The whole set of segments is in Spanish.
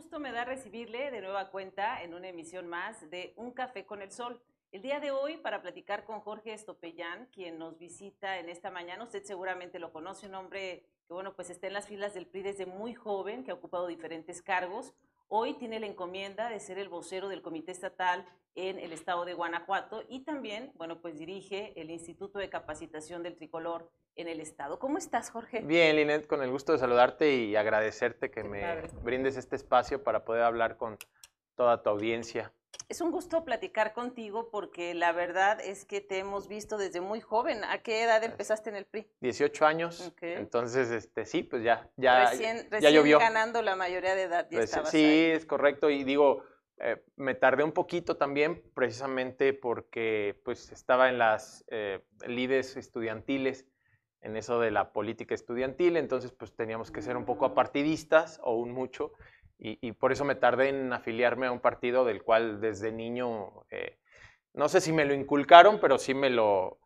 gusto me da recibirle de nueva cuenta en una emisión más de Un Café con el Sol. El día de hoy para platicar con Jorge Estopellán, quien nos visita en esta mañana. Usted seguramente lo conoce, un hombre que bueno, pues está en las filas del PRI desde muy joven, que ha ocupado diferentes cargos. Hoy tiene la encomienda de ser el vocero del Comité Estatal en el estado de Guanajuato y también, bueno, pues dirige el Instituto de Capacitación del Tricolor en el estado. ¿Cómo estás, Jorge? Bien, Linet, con el gusto de saludarte y agradecerte que me brindes este espacio para poder hablar con toda tu audiencia. Es un gusto platicar contigo porque la verdad es que te hemos visto desde muy joven. ¿A qué edad empezaste en el PRI? 18 años. Entonces, este, sí, pues ya, ya, recién, ya llovió. ganando la mayoría de edad. Ya sí, es correcto. Y digo, eh, me tardé un poquito también precisamente porque pues estaba en las eh, lides estudiantiles, en eso de la política estudiantil, entonces pues teníamos que ser un poco apartidistas o un mucho y, por eso me tardé en afiliarme a un partido del cual desde niño, eh, no sé si me lo inculcaron, pero sí me lo,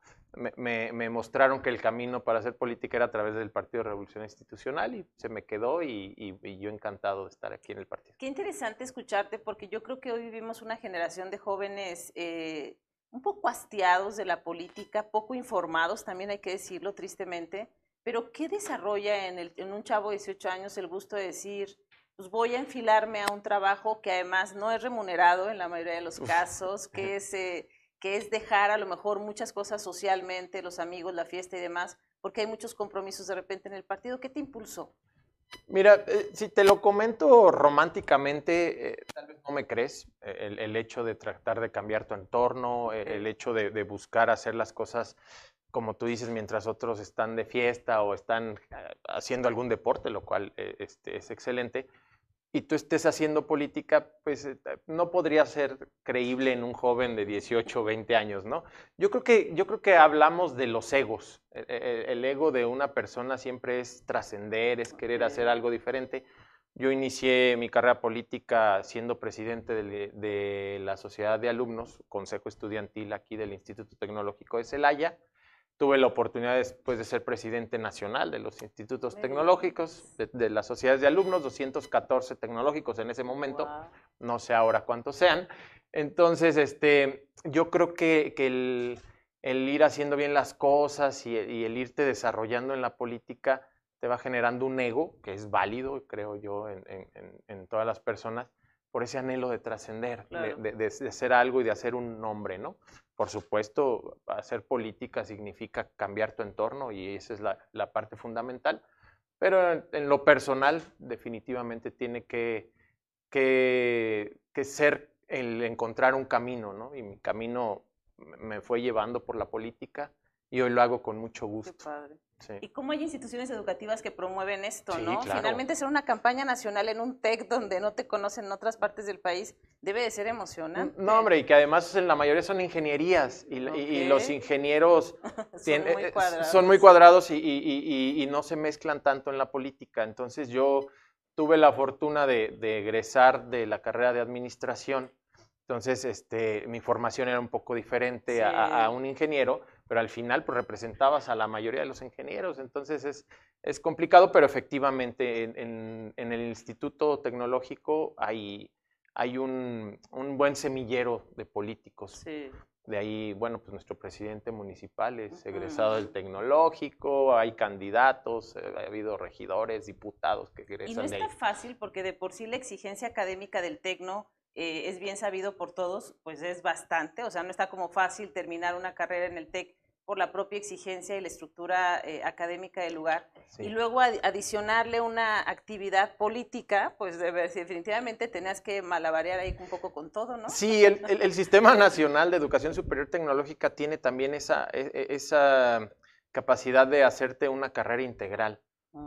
me, mostraron que el camino para hacer política era a través del Partido de Revolución Institucional y se me quedó y, yo encantado de estar aquí en el partido. Qué interesante escucharte porque yo creo que hoy vivimos una generación de jóvenes eh, un poco hastiados de la política, poco informados, también hay que decirlo tristemente, pero ¿qué desarrolla en, el, en un chavo de 18 años el gusto de decir, pues voy a enfilarme a un trabajo que además no es remunerado en la mayoría de los casos, que es, eh, que es dejar a lo mejor muchas cosas socialmente, los amigos, la fiesta y demás, porque hay muchos compromisos de repente en el partido. ¿Qué te impulsó? Mira, eh, si te lo comento románticamente, eh, tal vez no me crees, el, hecho de tratar de cambiar tu entorno, el hecho de, de, buscar hacer las cosas como tú dices, mientras otros están de fiesta o están haciendo algún deporte, lo cual este, es excelente y tú estés haciendo política, pues eh, no podría ser creíble en un joven de 18 o 20 años, ¿no? Yo creo que, yo creo que hablamos de los egos. E, e, el, ego de una persona siempre es trascender, es querer hacer algo diferente. Yo inicié mi carrera política siendo presidente de, de la Sociedad de Alumnos, Consejo Estudiantil aquí del Instituto Tecnológico de Celaya. Tuve la oportunidad después de ser presidente nacional de los institutos tecnológicos, de, las sociedades de alumnos, 214 tecnológicos en ese momento, no sé ahora cuántos sean. Entonces, este, yo creo que, el, ir haciendo bien las cosas y, el irte desarrollando en la política te va generando un ego, que es válido, creo yo, en, todas las personas, por ese anhelo de trascender, de, de, ser algo y de hacer un nombre, ¿no? Por supuesto, hacer política significa cambiar tu entorno y esa es la, parte fundamental, pero en, lo personal definitivamente tiene que, que, ser el encontrar un camino, ¿no? Y mi camino me fue llevando por la política y hoy lo hago con mucho gusto. Y cómo hay instituciones educativas que promueven esto, ¿no? Finalmente hacer una campaña nacional en un TEC donde no te conocen en otras partes del país debe de ser emocionante. No, hombre, y que además en la mayoría son ingenierías y, los ingenieros son, muy eh, cuadrados, son muy cuadrados y, no se mezclan tanto en la política. Entonces yo tuve la fortuna de, egresar de la carrera de administración. Entonces, este, mi formación era un poco diferente a, a un ingeniero, pero al final pues, representabas a la mayoría de los ingenieros, entonces es, es complicado, pero efectivamente en, en, el Instituto Tecnológico hay, hay un, un, buen semillero de políticos. Sí. De ahí, bueno, pues nuestro presidente municipal es egresado del tecnológico, hay candidatos, eh, ha habido regidores, diputados que egresan Y no está fácil porque de por sí la exigencia académica del tecno eh, es bien sabido por todos, pues es bastante, o sea, no está como fácil terminar una carrera en el TEC por la propia exigencia y la estructura eh, académica del lugar. Y luego adicionarle una actividad política, pues definitivamente tenías que malabarear ahí un poco con todo, ¿no? Sí, el, el, Sistema Nacional de Educación Superior Tecnológica tiene también esa, e, e, esa capacidad de hacerte una carrera integral.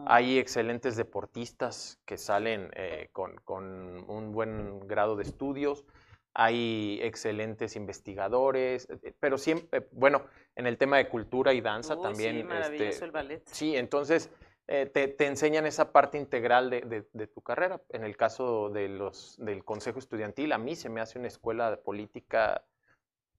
Hay excelentes deportistas que salen eh, con, un buen grado de estudios, hay excelentes investigadores, eh, pero siempre, eh, bueno, en el tema de cultura y danza también. Sí, maravilloso este, el ballet. Sí, entonces te, enseñan esa parte integral de, tu carrera. En el caso de los, del Consejo Estudiantil, a mí se me hace una escuela de política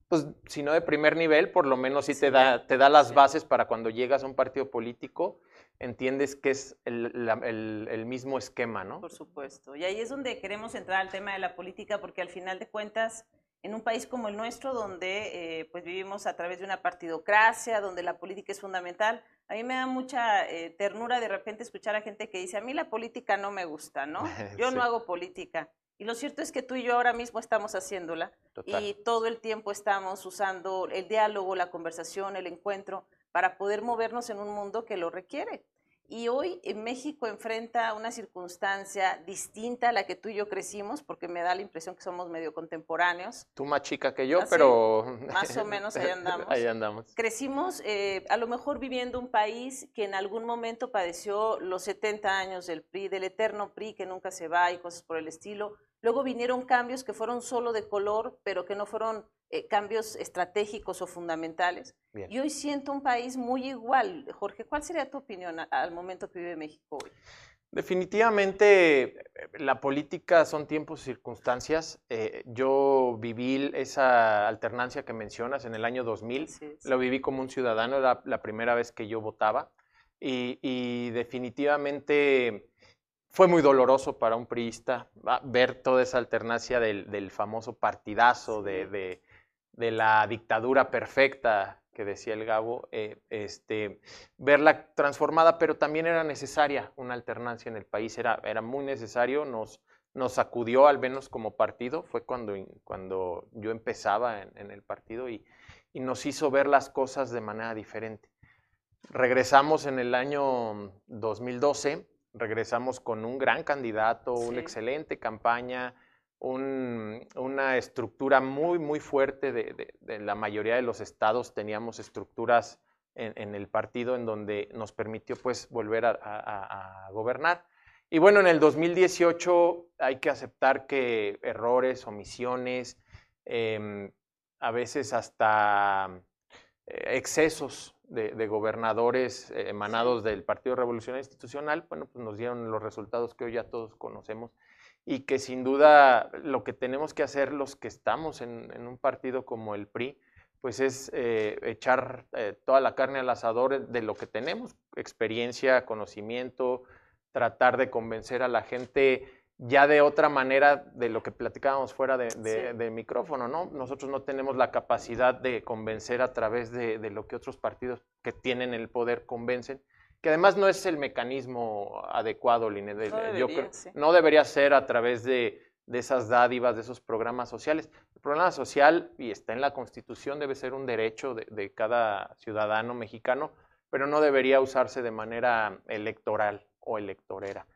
pues si no de primer nivel, por lo menos sí, te, da, te da las bases para cuando llegas a un partido político, entiendes que es el, mismo esquema, ¿no? Por supuesto. Y ahí es donde queremos entrar al tema de la política, porque al final de cuentas, en un país como el nuestro, donde eh, pues vivimos a través de una partidocracia, donde la política es fundamental, a mí me da mucha eh, ternura de repente escuchar a gente que dice, a mí la política no me gusta, ¿no? Yo no hago política. Y lo cierto es que tú y yo ahora mismo estamos haciéndola y todo el tiempo estamos usando el diálogo, la conversación, el encuentro para poder movernos en un mundo que lo requiere. Y hoy en México enfrenta una circunstancia distinta a la que tú y yo crecimos, porque me da la impresión que somos medio contemporáneos. Tú más chica que yo, pero... Más o menos ahí andamos. ahí andamos. Crecimos eh, a lo mejor viviendo un país que en algún momento padeció los 70 años del PRI, del eterno PRI que nunca se va y cosas por el estilo. Luego vinieron cambios que fueron solo de color, pero que no fueron eh, cambios estratégicos o fundamentales. Y hoy siento un país muy igual. Jorge, ¿cuál sería tu opinión al momento que vive México hoy? Definitivamente eh, la política son tiempos y circunstancias. Eh, yo viví esa alternancia que mencionas en el año 2000. Lo viví como un ciudadano, era la primera vez que yo votaba. y definitivamente fue muy doloroso para un priista ver toda esa alternancia del, famoso partidazo, de, la dictadura perfecta que decía el Gabo, eh, este, verla transformada, pero también era necesaria una alternancia en el país, era, era muy necesario, nos, nos sacudió al menos como partido, fue cuando, cuando yo empezaba en, en el partido y, y nos hizo ver las cosas de manera diferente. Regresamos en el año 2012 regresamos con un gran candidato, una excelente campaña, una estructura muy, muy fuerte de, la mayoría de los estados. Teníamos estructuras en, el partido en donde nos permitió pues volver a, gobernar. Y bueno, en el 2018 hay que aceptar que errores, omisiones, em, a veces hasta excesos de, gobernadores eh, emanados del Partido Revolucionario Institucional, bueno, pues nos dieron los resultados que hoy ya todos conocemos y que sin duda lo que tenemos que hacer los que estamos en, un partido como el PRI, pues es eh, echar eh, toda la carne al asador de lo que tenemos, experiencia, conocimiento, tratar de convencer a la gente ya de otra manera de lo que platicábamos fuera de, micrófono, ¿no? Nosotros no tenemos la capacidad de convencer a través de, lo que otros partidos que tienen el poder convencen, que además no es el mecanismo adecuado, Line. No debería, no debería ser a través de, esas dádivas, de esos programas sociales. El programa social, y está en la Constitución, debe ser un derecho de cada ciudadano mexicano, pero no debería usarse de manera electoral o electorera.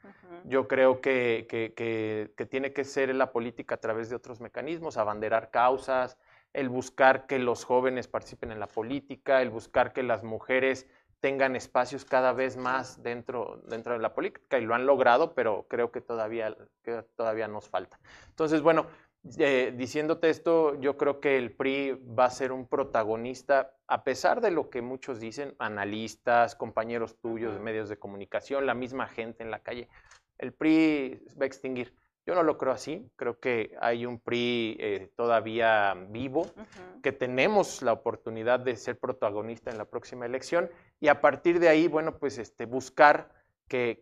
Yo creo que, que, tiene que ser la política a través de otros mecanismos, abanderar causas, el buscar que los jóvenes participen en la política, el buscar que las mujeres tengan espacios cada vez más dentro, dentro de la política y lo han logrado, pero creo que todavía, que todavía nos falta. Entonces, bueno, eh, diciéndote esto, yo creo que el PRI va a ser un protagonista, a pesar de lo que muchos dicen, analistas, compañeros tuyos de medios de comunicación, la misma gente en la calle, el PRI va a extinguir. Yo no lo creo así, creo que hay un PRI eh, todavía vivo, que tenemos la oportunidad de ser protagonista en la próxima elección y a partir de ahí, bueno, pues este, buscar que,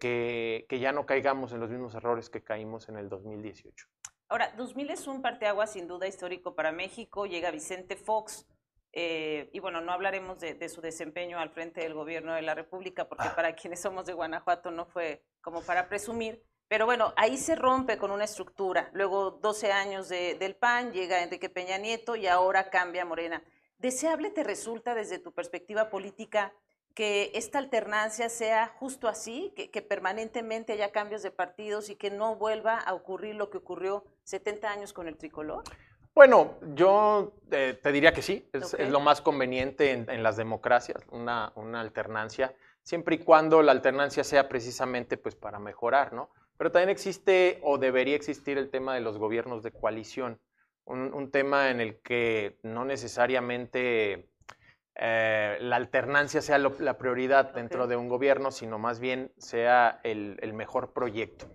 que ya no caigamos en los mismos errores que caímos en el 2018. Ahora, 2000 es un parteaguas sin duda histórico para México. Llega Vicente Fox. Eh, y bueno, no hablaremos de, su desempeño al frente del gobierno de la República, porque ah. para quienes somos de Guanajuato no fue como para presumir. Pero bueno, ahí se rompe con una estructura. Luego 12 años del PAN, llega Enrique Peña Nieto y ahora cambia Morena. ¿Deseable te resulta desde tu perspectiva política que esta alternancia sea justo así, que, permanentemente haya cambios de partidos y que no vuelva a ocurrir lo que ocurrió 70 años con el tricolor? Bueno, yo eh, te diría que sí, es, lo más conveniente en, las democracias, una, alternancia, siempre y cuando la alternancia sea precisamente pues para mejorar, ¿no? Pero también existe o debería existir el tema de los gobiernos de coalición, un tema en el que no necesariamente eh, la alternancia sea la prioridad dentro de un gobierno, sino más bien sea el, mejor proyecto.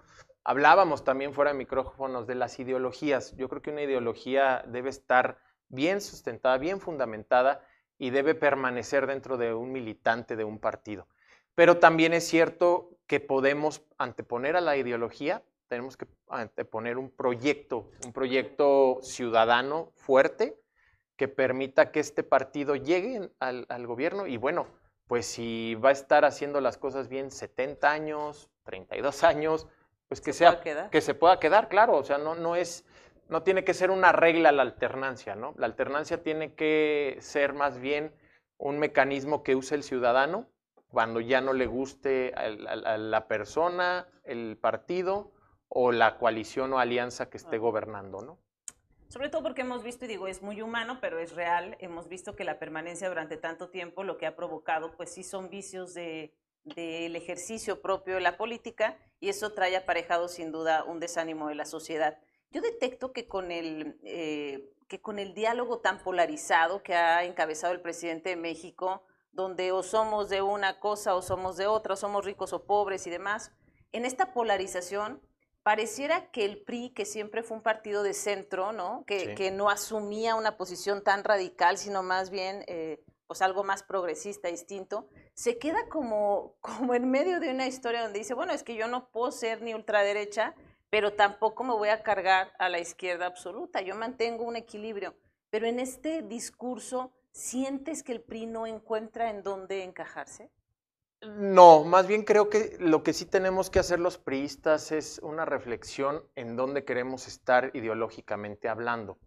Hablábamos también fuera de micrófonos de las ideologías. Yo creo que una ideología debe estar bien sustentada, bien fundamentada y debe permanecer dentro de un militante de un partido. pero también es cierto que podemos anteponer a la ideología, tenemos que anteponer un proyecto, un proyecto ciudadano fuerte que permita que este partido llegue al, al gobierno y bueno, pues si va a estar haciendo las cosas bien 70 años, 32 años, pues que sea que se pueda quedar, claro, o sea, no no es no tiene que ser una regla la alternancia, ¿no? La alternancia tiene que ser más bien un mecanismo que use el ciudadano cuando ya no le guste a la persona, el partido o la coalición o alianza que esté gobernando, ¿no? Sobre todo porque hemos visto, y digo, es muy humano, pero es real, hemos visto que la permanencia durante tanto tiempo lo que ha provocado, pues sí son vicios del de, ejercicio propio de la política y eso trae aparejado sin duda un desánimo de la sociedad. Yo detecto que con el, eh, que con el diálogo tan polarizado que ha encabezado el presidente de México, donde o somos de una cosa o somos de otra, somos ricos o pobres y demás, en esta polarización pareciera que el PRI, que siempre fue un partido de centro, ¿no? Que, no asumía una posición tan radical, sino más bien eh, pues algo más progresista, distinto, se queda como, como en medio de una historia donde dice, bueno, es que yo no puedo ser ni ultraderecha, pero tampoco me voy a cargar a la izquierda absoluta, yo mantengo un equilibrio. Pero en este discurso, ¿sientes que el PRI no encuentra en dónde encajarse? No, más bien creo que lo que sí tenemos que hacer los priistas es una reflexión en dónde queremos estar ideológicamente hablando.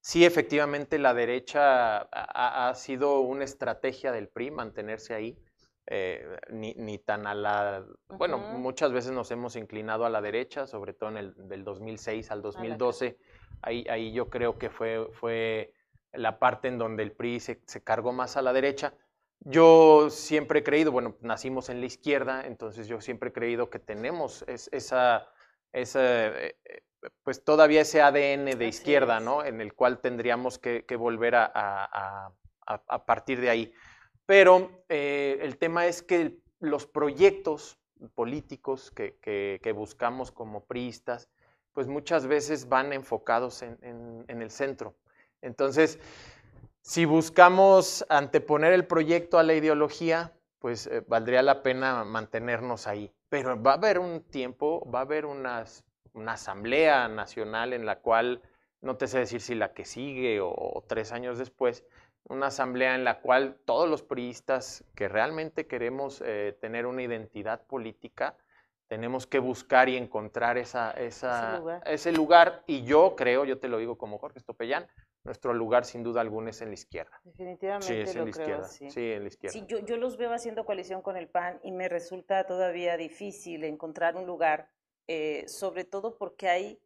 Sí, efectivamente, la derecha ha, sido una estrategia del PRI mantenerse ahí, eh, ni, tan a la... Bueno, muchas veces nos hemos inclinado a la derecha, sobre todo en el del 2006 al 2012. Ahí, ahí yo creo que fue, fue la parte en donde el PRI se, se cargó más a la derecha yo siempre he creído, bueno, nacimos en la izquierda, entonces yo siempre he creído que tenemos esa, esa eh, eh, pues todavía ese ADN de izquierda, ¿no? En el cual tendríamos que, volver a, partir de ahí. Pero eh, el tema es que los proyectos políticos que, buscamos como priistas, pues muchas veces van enfocados en el centro. Entonces, si buscamos anteponer el proyecto a la ideología, pues eh, valdría la pena mantenernos ahí. Pero va a haber un tiempo, va a haber una asamblea nacional en la cual, no te sé decir si la que sigue o, tres años después, una asamblea en la cual todos los priistas que realmente queremos eh, tener una identidad política, tenemos que buscar y encontrar esa, ese, lugar. ese, lugar. Y yo creo, yo te lo digo como Jorge Estopellán, nuestro lugar sin duda alguna es en la izquierda. Definitivamente sí, es en la izquierda. Sí. en la izquierda. Sí, yo, yo, los veo haciendo coalición con el PAN y me resulta todavía difícil encontrar un lugar, eh, sobre todo porque hay,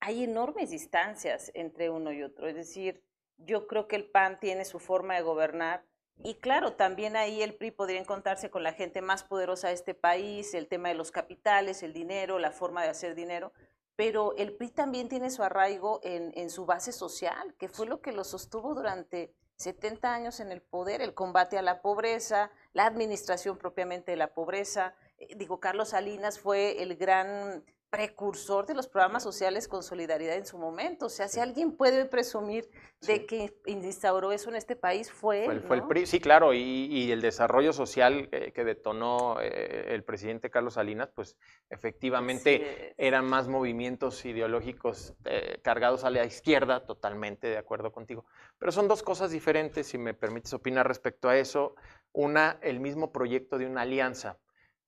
hay enormes distancias entre uno y otro. Es decir, yo creo que el PAN tiene su forma de gobernar y claro, también ahí el PRI podría encontrarse con la gente más poderosa de este país, el tema de los capitales, el dinero, la forma de hacer dinero, pero el PRI también tiene su arraigo en, su base social, que fue lo que lo sostuvo durante 70 años en el poder, el combate a la pobreza, la administración propiamente de la pobreza. Eh, digo, Carlos Salinas fue el gran precursor de los programas sociales con solidaridad en su momento. O sea, si alguien puede presumir de que instauró eso en este país fue él. Fue, el PRI, sí, claro, y, el desarrollo social que detonó eh, el presidente Carlos Salinas, pues efectivamente eran más movimientos ideológicos eh, cargados a la izquierda, totalmente de acuerdo contigo. Pero son dos cosas diferentes, si me permites opinar respecto a eso. Una, el mismo proyecto de una alianza.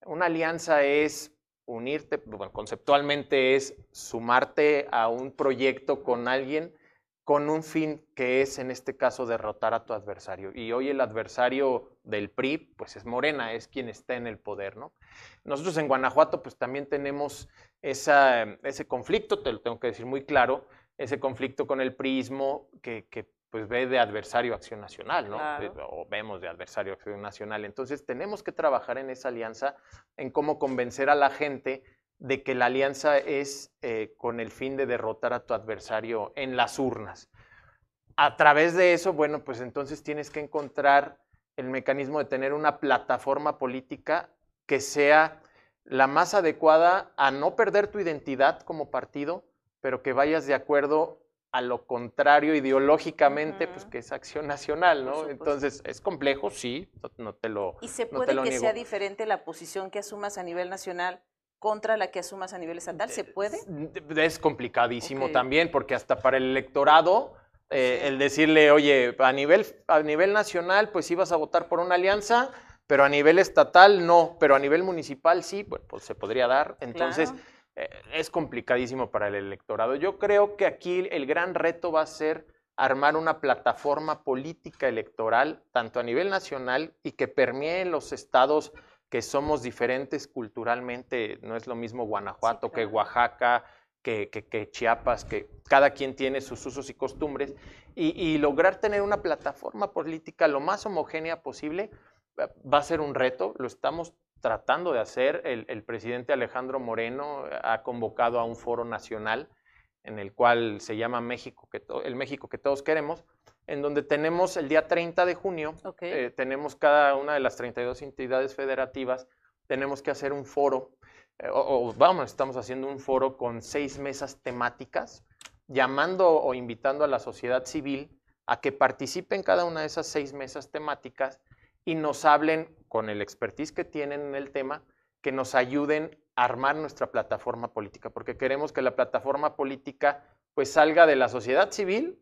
Una alianza es unirte, bueno, conceptualmente es sumarte a un proyecto con alguien con un fin que es en este caso derrotar a tu adversario. Y hoy el adversario del PRI, pues es Morena, es quien está en el poder, ¿no? Nosotros en Guanajuato, pues también tenemos esa, ese conflicto, te lo tengo que decir muy claro, ese conflicto con el priismo que, que pues ve de adversario Acción Nacional, ¿no? O vemos de adversario Acción Nacional. Entonces tenemos que trabajar en esa alianza, en cómo convencer a la gente de que la alianza es eh, con el fin de derrotar a tu adversario en las urnas. A través de eso, bueno, pues entonces tienes que encontrar el mecanismo de tener una plataforma política que sea la más adecuada a no perder tu identidad como partido, pero que vayas de acuerdo a lo contrario ideológicamente, pues que es acción nacional, ¿no? Entonces, es complejo, sí, no, te lo ¿Y se puede que sea diferente la posición que asumas a nivel nacional contra la que asumas a nivel estatal? ¿Se puede? Es complicadísimo también, porque hasta para el electorado, eh, el decirle, oye, a nivel, a nivel nacional, pues ibas a votar por una alianza, pero a nivel estatal no, pero a nivel municipal sí, pues, pues se podría dar. Entonces... es complicadísimo para el electorado. Yo creo que aquí el gran reto va a ser armar una plataforma política electoral, tanto a nivel nacional y que permee los estados que somos diferentes culturalmente. No es lo mismo Guanajuato que Oaxaca, que, Chiapas, que cada quien tiene sus usos y costumbres, y, lograr tener una plataforma política lo más homogénea posible eh, va a ser un reto, lo estamos tratando de hacer. El, presidente Alejandro Moreno ha convocado a un foro nacional en el cual se llama México, que el México que todos queremos, en donde tenemos el día 30 de junio, eh, tenemos cada una de las 32 entidades federativas, tenemos que hacer un foro, eh, o, vamos, estamos haciendo un foro con seis mesas temáticas, llamando o invitando a la sociedad civil a que participe en cada una de esas seis mesas temáticas y nos hablen con el expertise que tienen en el tema, que nos ayuden a armar nuestra plataforma política, porque queremos que la plataforma política pues salga de la sociedad civil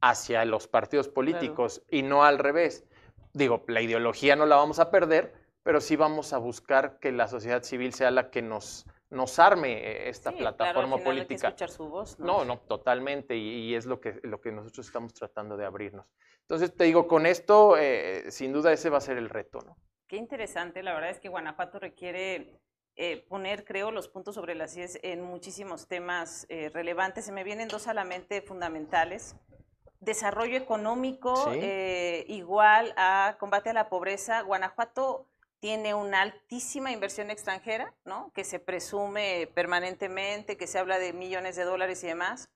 hacia los partidos políticos y no al revés. Digo, la ideología no la vamos a perder, pero sí vamos a buscar que la sociedad civil sea la que nos, nos arme eh, esta plataforma política. Hay que escuchar su voz, ¿no? No, totalmente, y, es lo que, lo que nosotros estamos tratando de abrirnos. Entonces, te digo, con esto, eh, sin duda ese va a ser el reto, ¿no? Qué interesante, la verdad es que Guanajuato requiere eh, poner, creo, los puntos sobre las IES en muchísimos temas eh, relevantes. Se me vienen dos a la mente fundamentales. Desarrollo económico igual a combate a la pobreza. Guanajuato tiene una altísima inversión extranjera, ¿no? Que se presume permanentemente, que se habla de millones de dólares y demás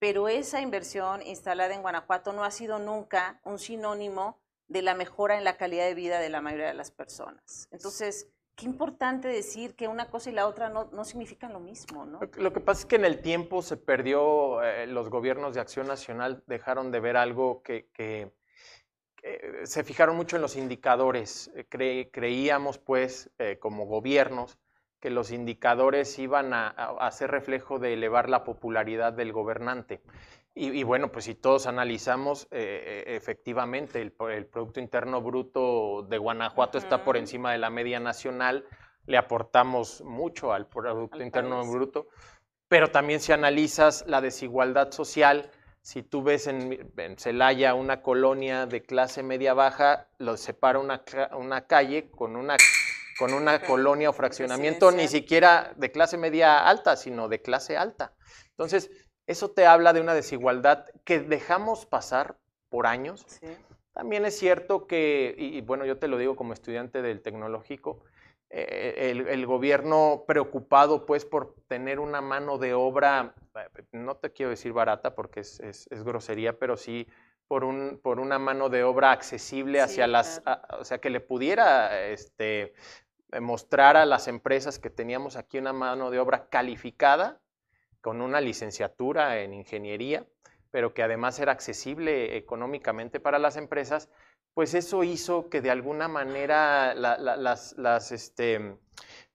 pero esa inversión instalada en Guanajuato no ha sido nunca un sinónimo de la mejora en la calidad de vida de la mayoría de las personas. Entonces, qué importante decir que una cosa y la otra no, no significan lo mismo, ¿no? Lo que pasa es que en el tiempo se perdió, eh, los gobiernos de acción nacional dejaron de ver algo que, se fijaron mucho en los indicadores. Eh, creíamos, pues, eh, como gobiernos, que los indicadores iban a, hacer reflejo de elevar la popularidad del gobernante. Y, bueno, pues si todos analizamos, eh, eh, efectivamente, el, Producto Interno Bruto de Guanajuato está por encima de la media nacional, le aportamos mucho al Producto Interno Bruto, pero también si analizas la desigualdad social, si tú ves en, Celaya una colonia de clase media-baja, lo separa una, una calle con una con una colonia o fraccionamiento ni siquiera de clase media alta, sino de clase alta. Entonces, eso te habla de una desigualdad que dejamos pasar por años. También es cierto que, y, bueno, yo te lo digo como estudiante del tecnológico, eh, el, gobierno preocupado pues por tener una mano de obra, no te quiero decir barata porque es, grosería, pero sí por, un, por una mano de obra accesible hacia las, o sea, que le pudiera este, mostrar a las empresas que teníamos aquí una mano de obra calificada, con una licenciatura en ingeniería, pero que además era accesible económicamente para las empresas, pues eso hizo que de alguna manera las, las, este,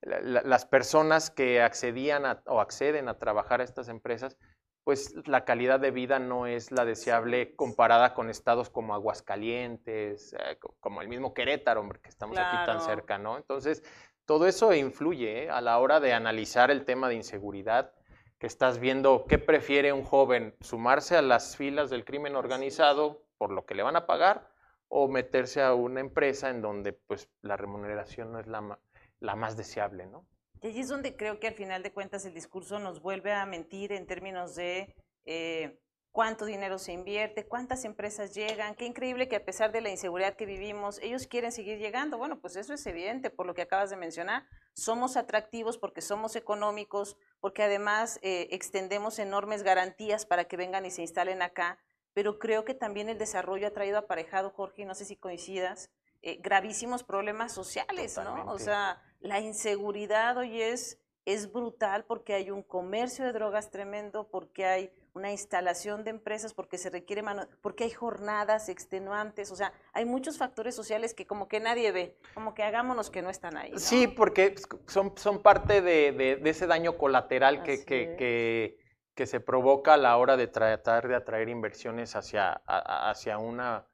las personas que accedían o acceden a trabajar a estas empresas, pues la calidad de vida no es la deseable comparada con estados como Aguascalientes, eh, como el mismo Querétaro, hombre, que estamos aquí tan cerca, ¿no? Entonces, todo eso influye ¿eh? a la hora de analizar el tema de inseguridad, que estás viendo qué prefiere un joven, sumarse a las filas del crimen organizado por lo que le van a pagar o meterse a una empresa en donde pues la remuneración no es la, la más deseable, ¿no? Y allí es donde creo que al final de cuentas el discurso nos vuelve a mentir en términos de eh, cuánto dinero se invierte, cuántas empresas llegan. Qué increíble que a pesar de la inseguridad que vivimos, ellos quieren seguir llegando. Bueno, pues eso es evidente por lo que acabas de mencionar. Somos atractivos porque somos económicos, porque además eh, extendemos enormes garantías para que vengan y se instalen acá. Pero creo que también el desarrollo ha traído aparejado, Jorge, no sé si coincidas, eh, gravísimos problemas sociales, ¿no? O sea, la inseguridad hoy es es brutal porque hay un comercio de drogas tremendo, porque hay una instalación de empresas, porque se requiere mano, porque hay jornadas extenuantes, o sea, hay muchos factores sociales que como que nadie ve, como que hagámonos que no están ahí. Sí, porque son, son parte de, ese daño colateral que, que, que, se provoca a la hora de tratar de atraer inversiones hacia, hacia una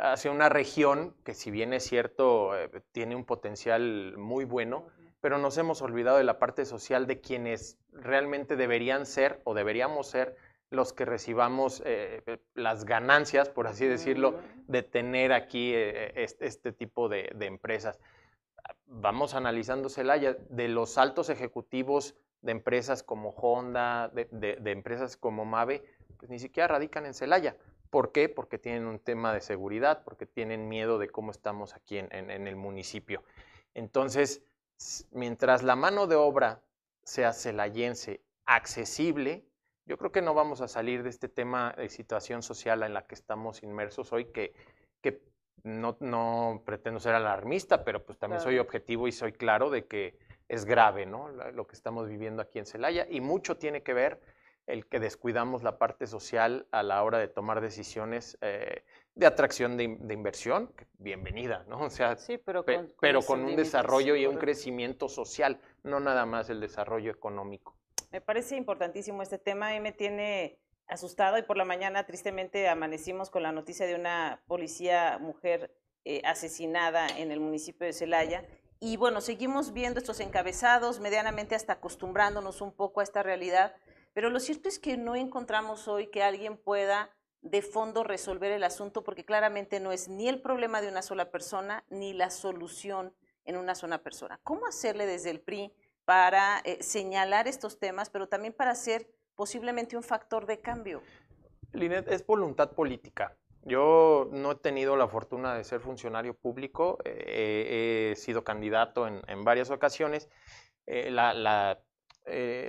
hacia una región que si bien es cierto eh, tiene un potencial muy bueno, pero nos hemos olvidado de la parte social de quienes realmente deberían ser o deberíamos ser los que recibamos eh, eh, las ganancias, por así decirlo, de tener aquí este, tipo de, empresas. Vamos analizando Celaya, de los altos ejecutivos de empresas como Honda, de, empresas como Mave, pues ni siquiera radican en Celaya. ¿Por qué? Porque tienen un tema de seguridad, porque tienen miedo de cómo estamos aquí en, el municipio. Entonces, mientras la mano de obra sea celayense, accesible, yo creo que no vamos a salir de este tema de situación social en la que estamos inmersos hoy, que, que no, pretendo ser alarmista, pero pues también soy objetivo y soy claro de que es grave, ¿no? Lo que estamos viviendo aquí en Celaya y mucho tiene que ver el que descuidamos la parte social a la hora de tomar decisiones eh, de atracción de, inversión, bienvenida, ¿no? O sea, sí, pero con, pero con un desarrollo y un crecimiento social, no nada más el desarrollo económico. Me parece importantísimo este tema y me tiene asustado y por la mañana tristemente amanecimos con la noticia de una policía mujer eh, asesinada en el municipio de Celaya. Y bueno, seguimos viendo estos encabezados, medianamente hasta acostumbrándonos un poco a esta realidad, pero lo cierto es que no encontramos hoy que alguien pueda de fondo resolver el asunto porque claramente no es ni el problema de una sola persona ni la solución en una sola persona. ¿Cómo hacerle desde el PRI para eh, señalar estos temas, pero también para ser posiblemente un factor de cambio? Linet, es voluntad política. Yo no he tenido la fortuna de ser funcionario público, eh, he sido candidato en, varias ocasiones. Eh, la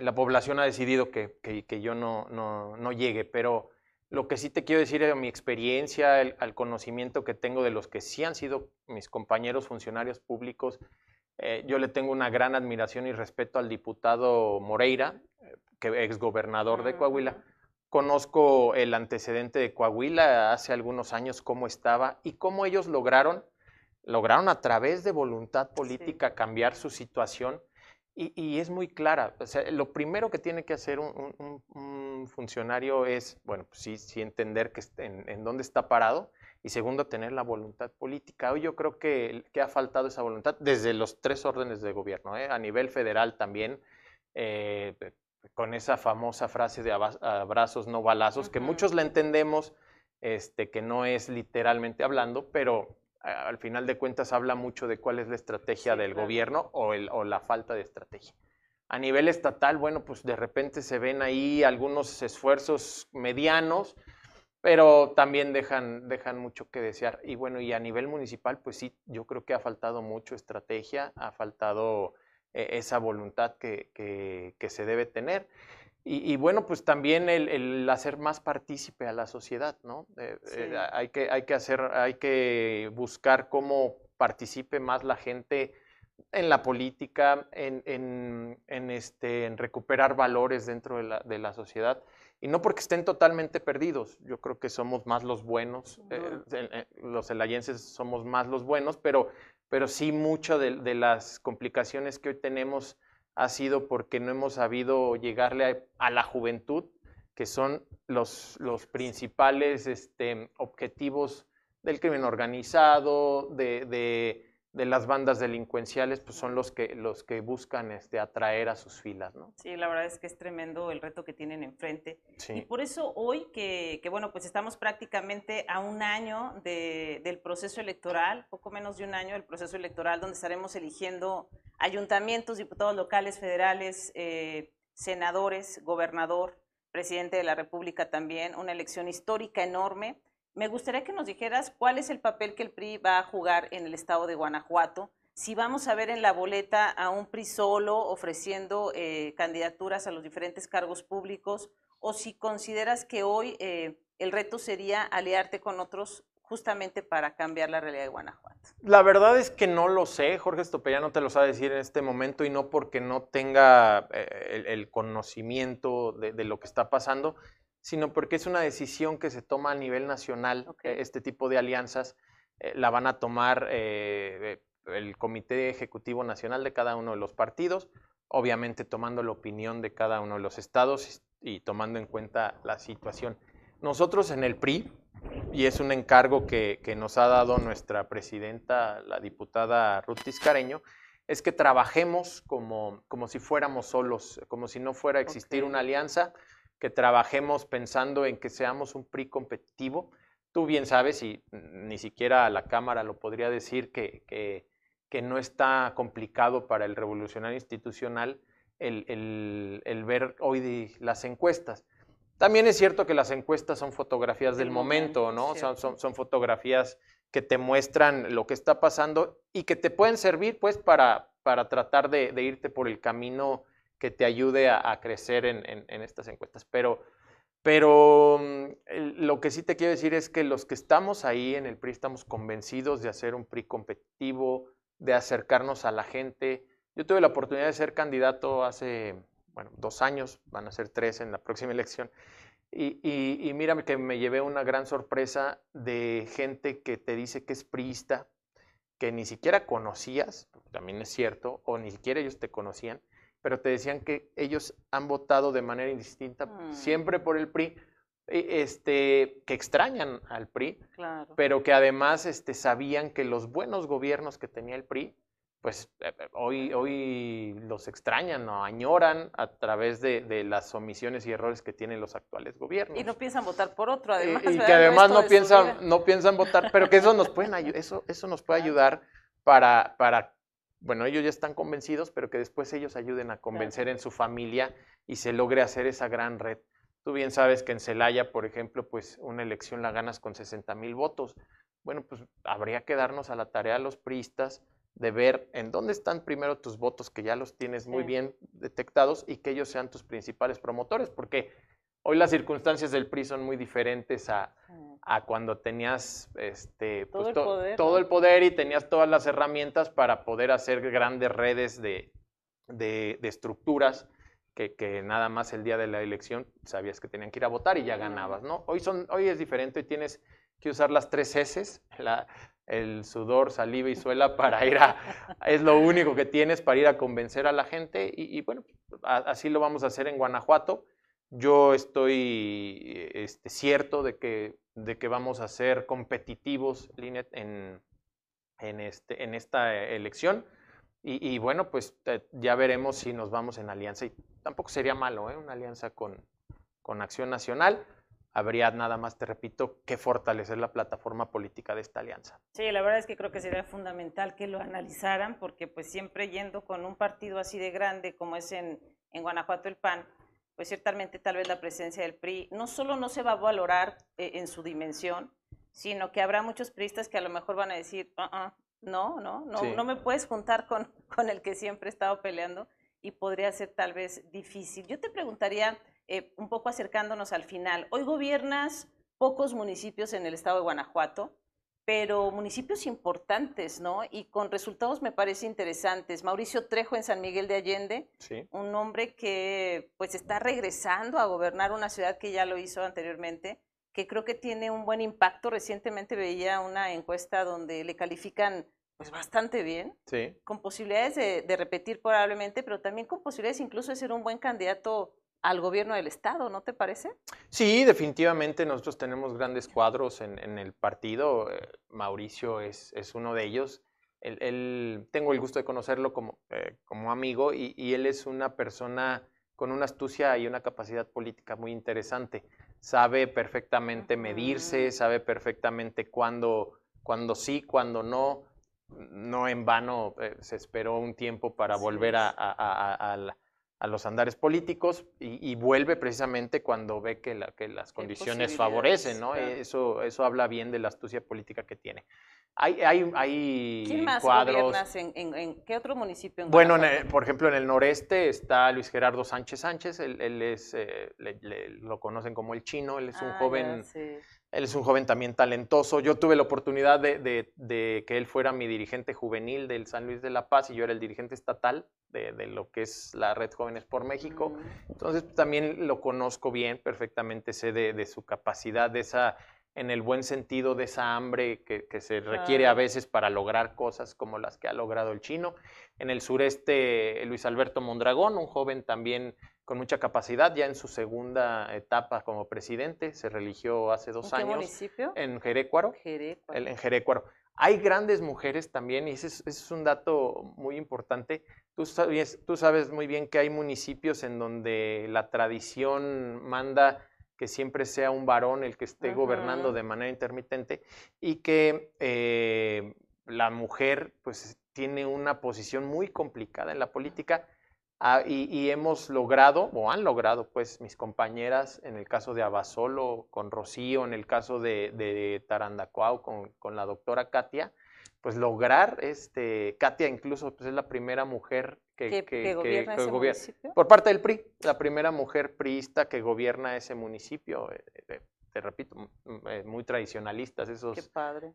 la población ha decidido que, yo no, llegue, pero lo que sí te quiero decir es mi experiencia, el, al conocimiento que tengo de los que sí han sido mis compañeros funcionarios públicos, eh, yo le tengo una gran admiración y respeto al diputado Moreira, eh, que ex gobernador de Coahuila. Conozco el antecedente de Coahuila hace algunos años, cómo estaba y cómo ellos lograron, lograron a través de voluntad política cambiar su situación y, es muy clara. O sea, lo primero que tiene que hacer un, funcionario es, bueno, pues sí, sí entender que en, en, dónde está parado y segundo, tener la voluntad política. Hoy yo creo que, que ha faltado esa voluntad desde los tres órdenes de gobierno, ¿eh? a nivel federal también, eh, con esa famosa frase de abrazos, no balazos, que muchos la entendemos, este, que no es literalmente hablando, pero al final de cuentas habla mucho de cuál es la estrategia del gobierno o, el, o la falta de estrategia. A nivel estatal, bueno, pues de repente se ven ahí algunos esfuerzos medianos, pero también dejan, dejan mucho que desear. Y bueno, y a nivel municipal, pues sí, yo creo que ha faltado mucho estrategia, ha faltado eh, esa voluntad que, que se debe tener. Y, bueno, pues también el, hacer más partícipe a la sociedad, ¿no? Eh, eh, hay, que, hay, que hacer, hay que buscar cómo participe más la gente en la política, en, en, este, en recuperar valores dentro de la, de la, sociedad. Y no porque estén totalmente perdidos, yo creo que somos más los buenos, eh, los elayenses somos más los buenos, pero, pero sí muchas de, de las complicaciones que hoy tenemos ha sido porque no hemos sabido llegarle a, la juventud, que son los, los principales este, objetivos del crimen organizado, de, de las bandas delincuenciales pues son los que, los que buscan este, atraer a sus filas, ¿no? Sí, la verdad es que es tremendo el reto que tienen enfrente. Y por eso hoy que, que, bueno, pues estamos prácticamente a un año de, del proceso electoral, poco menos de un año del proceso electoral, donde estaremos eligiendo ayuntamientos, diputados locales, federales, eh, senadores, gobernador, presidente de la República también, una elección histórica enorme. Me gustaría que nos dijeras cuál es el papel que el PRI va a jugar en el estado de Guanajuato, si vamos a ver en la boleta a un PRI solo ofreciendo eh, candidaturas a los diferentes cargos públicos, o si consideras que hoy eh, el reto sería aliarte con otros justamente para cambiar la realidad de Guanajuato? La verdad es que no lo sé, Jorge Estopella no te lo sabe decir en este momento y no porque no tenga eh, el, conocimiento de, lo que está pasando, sino porque es una decisión que se toma a nivel nacional, este tipo de alianzas eh, la van a tomar eh, el Comité Ejecutivo Nacional de cada uno de los partidos, obviamente tomando la opinión de cada uno de los estados y tomando en cuenta la situación. Nosotros en el PRI, y es un encargo que, nos ha dado nuestra presidenta, la diputada Ruth Tiscareño, es que trabajemos como, como si fuéramos solos, como si no fuera a existir una alianza, que trabajemos pensando en que seamos un PRI competitivo. Tú bien sabes, y ni siquiera la Cámara lo podría decir, que, que, no está complicado para el revolucionario institucional el, el ver hoy las encuestas. También es cierto que las encuestas son fotografías del, momento, ¿no? Son, son, fotografías que te muestran lo que está pasando y que te pueden servir, pues, para, para tratar de, irte por el camino que te ayude a, crecer en, estas encuestas. Pero, pero mm, lo que sí te quiero decir es que los que estamos ahí en el PRI estamos convencidos de hacer un PRI competitivo, de acercarnos a la gente. Yo tuve la oportunidad de ser candidato hace bueno, dos años, van a ser tres en la próxima elección. Y, y, mira que me llevé una gran sorpresa de gente que te dice que es priista, que ni siquiera conocías, también es cierto, o ni siquiera ellos te conocían, pero te decían que ellos han votado de manera indistinta mm. siempre por el PRI, e, este, que extrañan al PRI, pero que además este, sabían que los buenos gobiernos que tenía el PRI pues eh, eh, hoy, hoy los extrañan o añoran a través de, las omisiones y errores que tienen los actuales gobiernos. Y no piensan votar por otro, además. Y, que además no piensan, no piensan votar, pero que eso nos, pueden, eso, eso nos puede ayudar para, para, bueno, ellos ya están convencidos, pero que después ellos ayuden a convencer en su familia y se logre hacer esa gran red. Tú bien sabes que en Celaya, por ejemplo, pues una elección la ganas con 60 mil votos. Bueno, pues habría que darnos a la tarea los priistas de ver en dónde están primero tus votos, que ya los tienes muy bien detectados, y que ellos sean tus principales promotores, porque hoy las circunstancias del PRI son muy diferentes a, cuando tenías este, todo, pues, el poder, todo el poder y tenías todas las herramientas para poder hacer grandes redes de, estructuras. Que, nada más el día de la elección sabías que tenían que ir a votar y ya ganabas, ¿no? Hoy, son, hoy es diferente, hoy tienes que usar las tres S, la, el sudor, saliva y suela para ir a, es lo único que tienes para ir a convencer a la gente y, bueno, así lo vamos a hacer en Guanajuato. Yo estoy este, cierto de que, de que vamos a ser competitivos, en, en, este, en esta elección. Y, bueno, pues ya veremos si nos vamos en alianza. Y tampoco sería malo, ¿eh? Una alianza con, con Acción Nacional habría nada más, te repito, que fortalecer la plataforma política de esta alianza. Sí, la verdad es que creo que sería fundamental que lo analizaran, porque pues siempre yendo con un partido así de grande como es en, en Guanajuato el PAN, pues ciertamente tal vez la presencia del PRI no solo no se va a valorar eh, en su dimensión, sino que habrá muchos priistas que a lo mejor van a decir, uh no, no, no, no me puedes juntar con, con el que siempre he estado peleando y podría ser tal vez difícil. Yo te preguntaría, eh, un poco acercándonos al final. Hoy gobiernas pocos municipios en el estado de Guanajuato, pero municipios importantes, ¿no? Y con resultados me parece interesantes. Mauricio Trejo en San Miguel de Allende, un hombre que pues está regresando a gobernar una ciudad que ya lo hizo anteriormente, que creo que tiene un buen impacto. Recientemente veía una encuesta donde le califican pues bastante bien, con posibilidades de, de repetir probablemente, pero también con posibilidades incluso de ser un buen candidato al gobierno del Estado, ¿no te parece? Sí, definitivamente nosotros tenemos grandes cuadros en, el partido. Eh, Mauricio es, es, uno de ellos. Él, tengo el gusto de conocerlo como, eh, como amigo y, él es una persona con una astucia y una capacidad política muy interesante. Sabe perfectamente medirse, sabe perfectamente cuándo, cuándo sí, cuándo no. No en vano eh, se esperó un tiempo para volver a, a, a, a a los andares políticos y, vuelve precisamente cuando ve que, la, que las condiciones favorecen, ¿no? Eso, eso habla bien de la astucia política que tiene. Hay, hay, hay ¿Quién más cuadros. En, en, qué otro municipio? bueno, por ejemplo, en el noreste está Luis Gerardo Sánchez Sánchez, él, es, eh, lo conocen como el chino, él es un ah, joven él es un joven también talentoso. Yo tuve la oportunidad de, que él fuera mi dirigente juvenil del San Luis de la Paz y yo era el dirigente estatal de, lo que es la Red Jóvenes por México. Mm. Entonces también lo conozco bien, perfectamente sé de, su capacidad, de esa, en el buen sentido, de esa hambre que, se requiere a veces para lograr cosas como las que ha logrado el chino. En el sureste, Luis Alberto Mondragón, un joven también con mucha capacidad, ya en su segunda etapa como presidente, se religió hace dos ¿En años. Qué municipio? En Jerecuaro. en Jerecuaro. Hay grandes mujeres también, y ese es, un dato muy importante. Tú sabes, tú sabes muy bien que hay municipios en donde la tradición manda que siempre sea un varón el que esté gobernando de manera intermitente y que eh, la mujer pues tiene una posición muy complicada en la política Ah, y, hemos logrado, o han logrado, pues, mis compañeras, en el caso de Abasolo, con Rocío, en el caso de, de Tarandacuao, con, con, la doctora Katia, pues lograr, este, Katia incluso pues, es la primera mujer que, que, gobierna ese municipio. Por parte del PRI, la primera mujer priista que gobierna ese municipio. Eh, eh, te repito, muy tradicionalistas esos,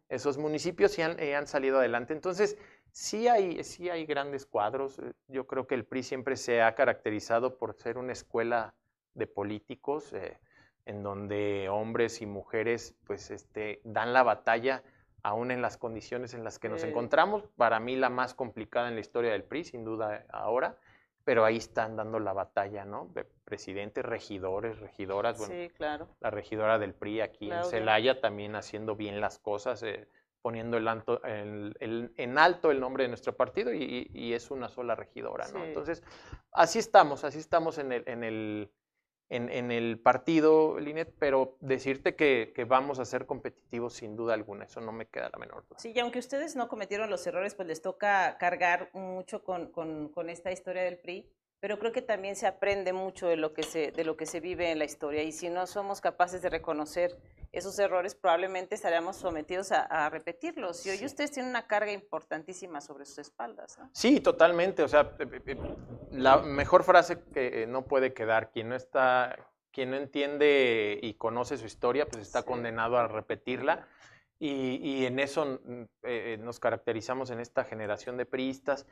esos municipios y han, han, salido adelante. Entonces, Sí hay, sí hay grandes cuadros. Eh, yo creo que el PRI siempre se ha caracterizado por ser una escuela de políticos eh, en donde hombres y mujeres pues este, dan la batalla aún en las condiciones en las que nos encontramos. Para mí la más complicada en la historia del PRI, sin duda ahora, pero ahí están dando la batalla, ¿no? presidentes, regidores, regidoras. Bueno, sí, claro. La regidora del PRI aquí en Celaya también haciendo bien las cosas. Eh, poniendo el alto, en alto el nombre de nuestro partido y, es una sola regidora, ¿no? Entonces, así estamos, así estamos en el, en el, en, el partido, Linet, pero decirte que, vamos a ser competitivos sin duda alguna, eso no me queda la menor duda. Sí, y aunque ustedes no cometieron los errores, pues les toca cargar mucho con, con, con esta historia del PRI, pero creo que también se aprende mucho de lo que se, de lo que se vive en la historia y si no somos capaces de reconocer esos errores, probablemente estaríamos sometidos a, repetirlos. Y hoy ustedes tienen una carga importantísima sobre sus espaldas. Sí, totalmente. O sea, eh, eh, la mejor frase que eh, no puede quedar, quien no está, quien no entiende y conoce su historia, pues está condenado a repetirla. Y, en eso mm, nos caracterizamos en esta generación de priistas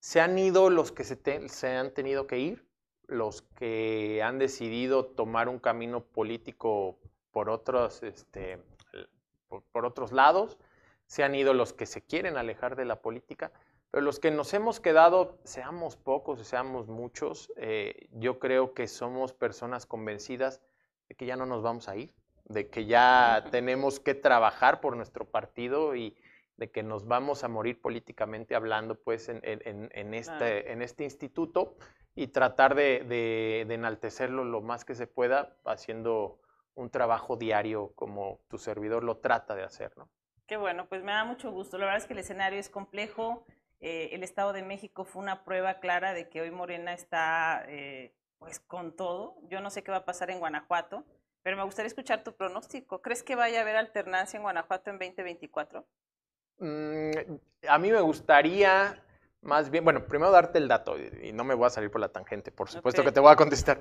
se han ido los que se, han tenido que ir, los que han decidido tomar un camino político por otros, este, por, otros lados, se han ido los que se quieren alejar de la política, pero los que nos hemos quedado, seamos pocos, seamos muchos, eh, yo creo que somos personas convencidas de que ya no nos vamos a ir, de que ya tenemos que trabajar por nuestro partido y, de que nos vamos a morir políticamente hablando pues en, este, en este instituto y tratar de, enaltecerlo lo más que se pueda haciendo un trabajo diario como tu servidor lo trata de hacer, ¿no? Qué bueno, pues me da mucho gusto. La verdad es que el escenario es complejo. Eh, el Estado de México fue una prueba clara de que hoy Morena está eh, pues con todo. Yo no sé qué va a pasar en Guanajuato, pero me gustaría escuchar tu pronóstico. ¿Crees que vaya a haber alternancia en Guanajuato en 2024? Mm, a mí me gustaría más bien, bueno, primero darte el dato y no me voy a salir por la tangente, por supuesto que te voy a contestar.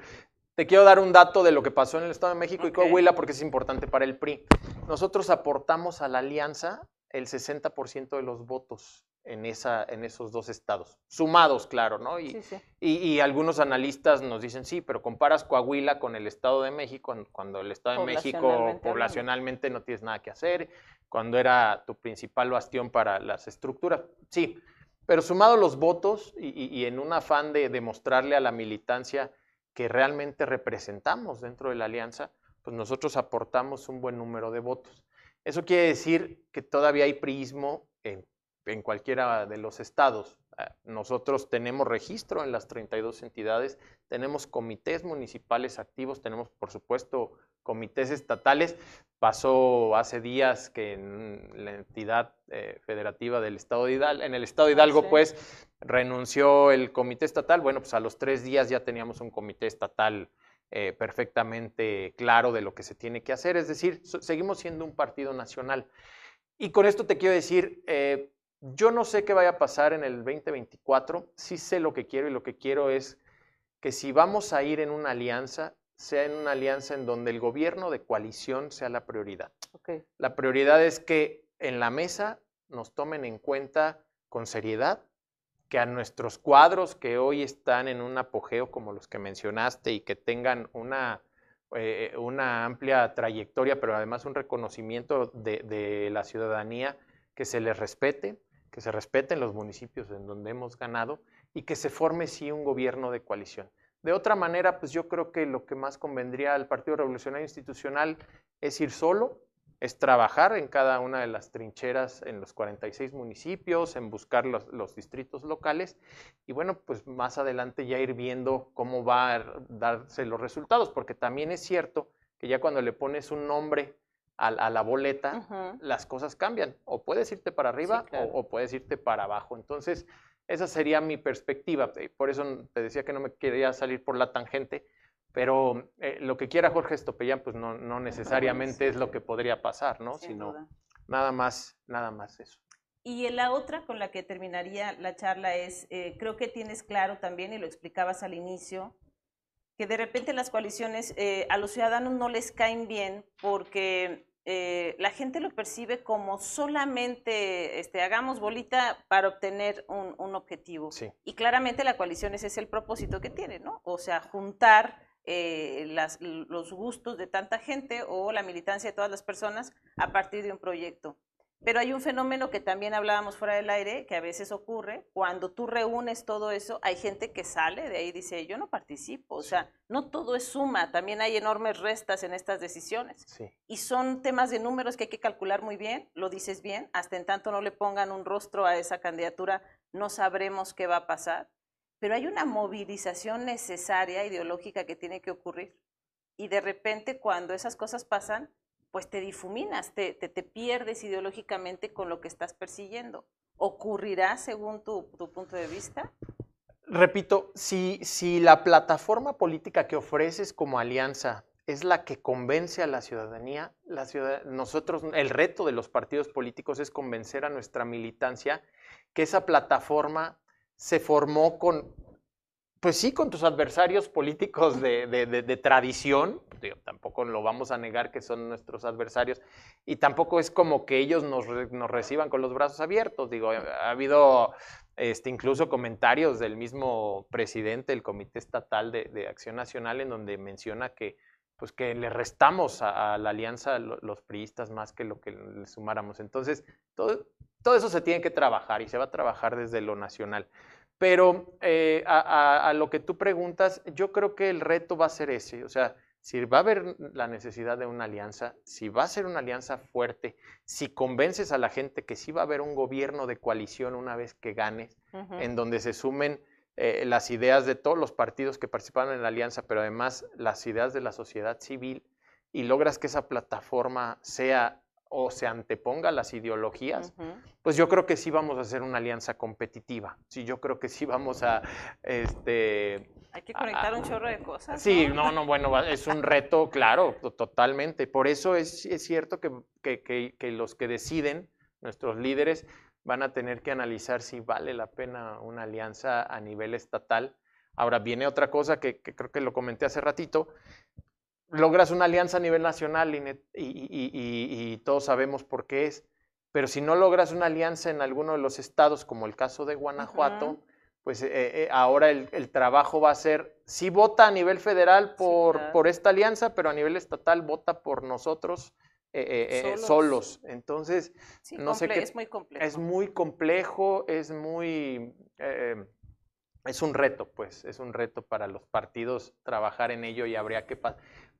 Te quiero dar un dato de lo que pasó en el Estado de México y Coahuila porque es importante para el PRI. Nosotros aportamos a la alianza el 60% de los votos en, esa, en esos dos estados, sumados, claro, ¿no? Y, Y, algunos analistas nos dicen, sí, pero comparas Coahuila con el Estado de México, cuando el Estado de México poblacionalmente no tienes nada que hacer, cuando era tu principal bastión para las estructuras, sí, pero sumado los votos y, en un afán de demostrarle a la militancia que realmente representamos dentro de la alianza, pues nosotros aportamos un buen número de votos. Eso quiere decir que todavía hay prismo en, en cualquiera de los estados. Ah, nosotros tenemos registro en las 32 entidades, tenemos comités municipales activos, tenemos por supuesto comités estatales. Pasó hace días que en la entidad eh, federativa del Estado de Hidalgo, en el Estado de Hidalgo, pues renunció el comité estatal. Bueno, pues a los tres días ya teníamos un comité estatal eh, perfectamente claro de lo que se tiene que hacer. Es decir, seguimos siendo un partido nacional. Y con esto te quiero decir, eh, yo no sé qué vaya a pasar en el 2024, sí sé lo que quiero y lo que quiero es que si vamos a ir en una alianza, sea en una alianza en donde el gobierno de coalición sea la prioridad. La prioridad es que en la mesa nos tomen en cuenta con seriedad que a nuestros cuadros que hoy están en un apogeo como los que mencionaste y que tengan una, eh, una amplia trayectoria, pero además un reconocimiento de, de la ciudadanía, que se les respete, que se respeten los municipios en donde hemos ganado y que se forme sí un gobierno de coalición. De otra manera, pues yo creo que lo que más convendría al Partido Revolucionario Institucional es ir solo, es trabajar en cada una de las trincheras en los 46 municipios, en buscar los, los, distritos locales y bueno, pues más adelante ya ir viendo cómo va a darse los resultados, porque también es cierto que ya cuando le pones un nombre a, la boleta, las cosas cambian. O puedes irte para arriba o, puedes irte para abajo. Entonces, esa sería mi perspectiva. Eh, por eso te decía que no me quería salir por la tangente, pero eh, lo que quiera Jorge Estopellán, pues no, no necesariamente es lo que podría pasar, ¿no? Sino nada más, nada más eso. Y la otra con la que terminaría la charla es, eh, creo que tienes claro también, y lo explicabas al inicio, que de repente las coaliciones a los ciudadanos no les caen bien porque eh, la gente lo percibe como solamente este, hagamos bolita para obtener un, objetivo. Y claramente la coalición ese es el propósito que tiene, ¿no? O sea, juntar eh, los gustos de tanta gente o la militancia de todas las personas a partir de un proyecto. Pero hay un fenómeno que también hablábamos fuera del aire, que a veces ocurre, cuando tú reúnes todo eso, hay gente que sale de ahí y dice, yo no participo, o sea, no todo es suma, también hay enormes restas en estas decisiones. Y son temas de números que hay que calcular muy bien, lo dices bien, hasta en tanto no le pongan un rostro a esa candidatura, no sabremos qué va a pasar, pero hay una movilización necesaria, ideológica, que tiene que ocurrir. Y de repente cuando esas cosas pasan, pues te difuminas, te, te, pierdes ideológicamente con lo que estás persiguiendo. ¿Ocurrirá según tu, punto de vista? Repito, si, si la plataforma política que ofreces como alianza es la que convence a la ciudadanía, la ciudad, nosotros, el reto de los partidos políticos es convencer a nuestra militancia que esa plataforma se formó con, pues sí, con tus adversarios políticos de, tradición, tampoco lo vamos a negar que son nuestros adversarios, y tampoco es como que ellos nos, reciban con los brazos abiertos. Digo, ha habido este, incluso comentarios del mismo presidente del Comité Estatal de, Acción Nacional en donde menciona que, pues, que le restamos a, la alianza los priistas más que lo que le sumáramos. Entonces, todo, todo eso se tiene que trabajar y se va a trabajar desde lo nacional. Pero eh, a, lo que tú preguntas, yo creo que el reto va a ser ese, o sea, si va a haber la necesidad de una alianza, si va a ser una alianza fuerte, si convences a la gente que sí va a haber un gobierno de coalición una vez que ganes, en donde se sumen eh, las ideas de todos los partidos que participaron en la alianza, pero además las ideas de la sociedad civil, y logras que esa plataforma sea o se anteponga a las ideologías, pues yo creo que sí vamos a hacer una alianza competitiva. Sí, yo creo que sí vamos a... Este, Hay que conectar un chorro de cosas. Sí, no, no, bueno, es un reto, claro, totalmente. Por eso es, es cierto que, que, que, los que deciden, nuestros líderes, van a tener que analizar si vale la pena una alianza a nivel estatal. Ahora viene otra cosa que, que creo que lo comenté hace ratito, logras una alianza a nivel nacional y, todos sabemos por qué es, pero si no logras una alianza en alguno de los estados, como el caso de Guanajuato, pues eh, eh, ahora el, trabajo va a ser, sí vota a nivel federal por, por esta alianza, pero a nivel estatal vota por nosotros. Eh, solos. Entonces, no sé qué. Es muy complejo. Es muy complejo, es muy. Es un reto, pues, es un reto para los partidos trabajar en ello y habría que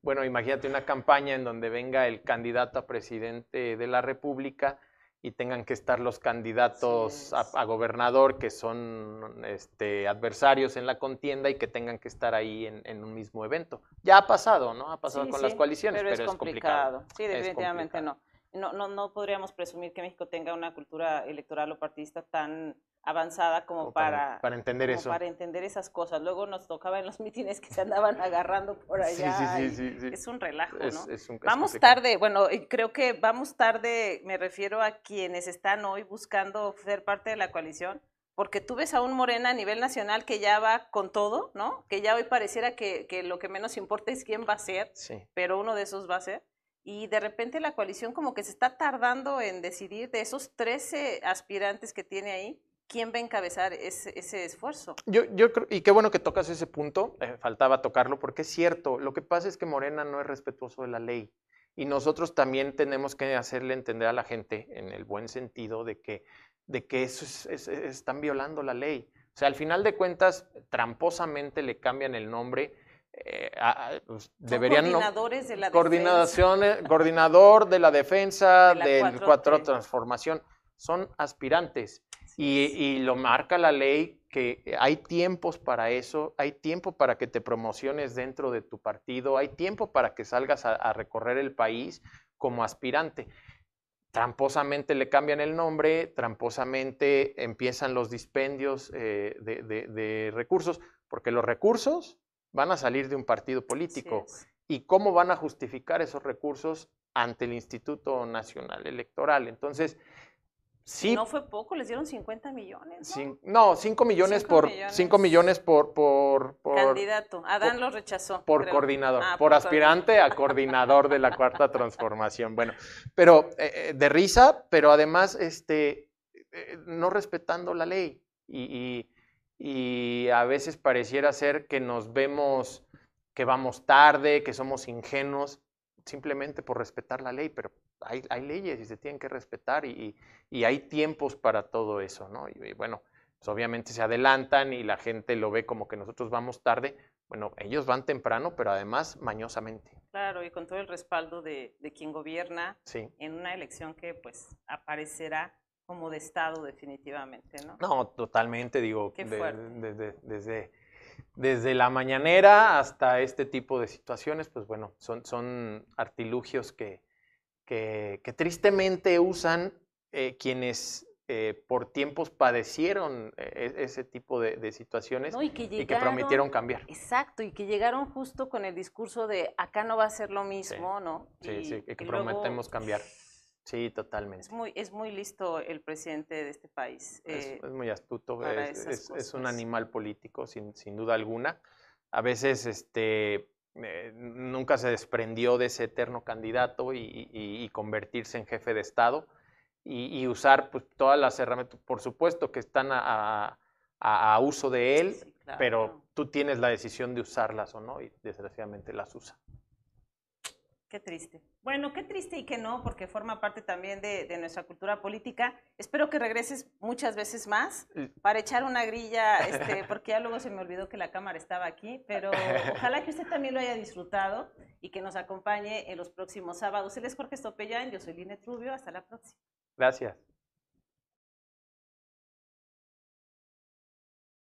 bueno, imagínate una campaña en donde venga el candidato a presidente de la República y tengan que estar los candidatos a, gobernador que son este, adversarios en la contienda y que tengan que estar ahí en, un mismo evento. Ya ha pasado, ¿no? Ha pasado con las coaliciones, pero, es, complicado. Sí, definitivamente no. No, no. No podríamos presumir que México tenga una cultura electoral o partidista tan avanzada como, para, para, entender eso. Para entender esas cosas. Luego nos tocaba en los mítines que se andaban agarrando por allá. Sí, sí, sí, es un relajo, ¿no? vamos tarde, bueno, creo que vamos tarde, me refiero a quienes están hoy buscando ser parte de la coalición, porque tú ves a un Morena a nivel nacional que ya va con todo, ¿no? Que ya hoy pareciera que, que lo que menos importa es quién va a ser, pero uno de esos va a ser. Y de repente la coalición como que se está tardando en decidir de esos 13 aspirantes que tiene ahí, ¿quién va a encabezar ese, ese esfuerzo? Yo, yo creo, y qué bueno que tocas ese punto, eh, faltaba tocarlo, porque es cierto, lo que pasa es que Morena no es respetuoso de la ley. Y nosotros también tenemos que hacerle entender a la gente, en el buen sentido, de que, de que eso es, están violando la ley. O sea, al final de cuentas, tramposamente le cambian el nombre. Eh, pues, deberían coordinadores de la coordinación, coordinador de la defensa, del 4 transformación. Son aspirantes. Y, lo marca la ley que hay tiempos para eso, hay tiempo para que te promociones dentro de tu partido, hay tiempo para que salgas a, recorrer el país como aspirante. Tramposamente le cambian el nombre, tramposamente empiezan los dispendios eh, de, recursos, porque los recursos van a salir de un partido político. ¿Y cómo van a justificar esos recursos ante el Instituto Nacional Electoral? Entonces, no fue poco, les dieron 50 millones. ¿no? 5 millones por millones. 5 millones por, por, candidato. Adán lo rechazó. Por coordinador, ah, por, aspirante a coordinador de la cuarta transformación. Bueno, pero eh, eh, de risa, pero además este eh, no respetando la ley y, y a veces pareciera ser que nos vemos que vamos tarde, que somos ingenuos simplemente por respetar la ley, pero hay, leyes y se tienen que respetar y, hay tiempos para todo eso, ¿no? Y, bueno, pues obviamente se adelantan y la gente lo ve como que nosotros vamos tarde. Bueno, ellos van temprano, pero además mañosamente. Claro, y con todo el respaldo de, quien gobierna en una elección que pues aparecerá como de Estado definitivamente, ¿no? No, totalmente, digo, desde desde la mañanera hasta este tipo de situaciones, pues bueno, son, son artilugios que, que, tristemente usan eh, quienes eh, por tiempos padecieron eh, ese tipo de, situaciones y, que prometieron cambiar. Exacto, y que llegaron justo con el discurso de acá no va a ser lo mismo, ¿no? Sí, sí, que, prometemos cambiar. Sí, totalmente. Es muy, es muy listo el presidente de este país. es, muy astuto, es, un animal político, sin, sin duda alguna. A veces este, eh, nunca se desprendió de ese eterno candidato y, convertirse en jefe de Estado y, usar pues, todas las herramientas, por supuesto que están a, uso de él, pero tú tienes la decisión de usarlas o no y desgraciadamente las usa. Qué triste. Bueno, qué triste y que no, porque forma parte también de, nuestra cultura política. Espero que regreses muchas veces más para echar una grilla, este, porque ya luego se me olvidó que la cámara estaba aquí, pero ojalá que usted también lo haya disfrutado y que nos acompañe en los próximos sábados. Él es Jorge Stopellán, yo soy Linet Rubio, hasta la próxima. Gracias.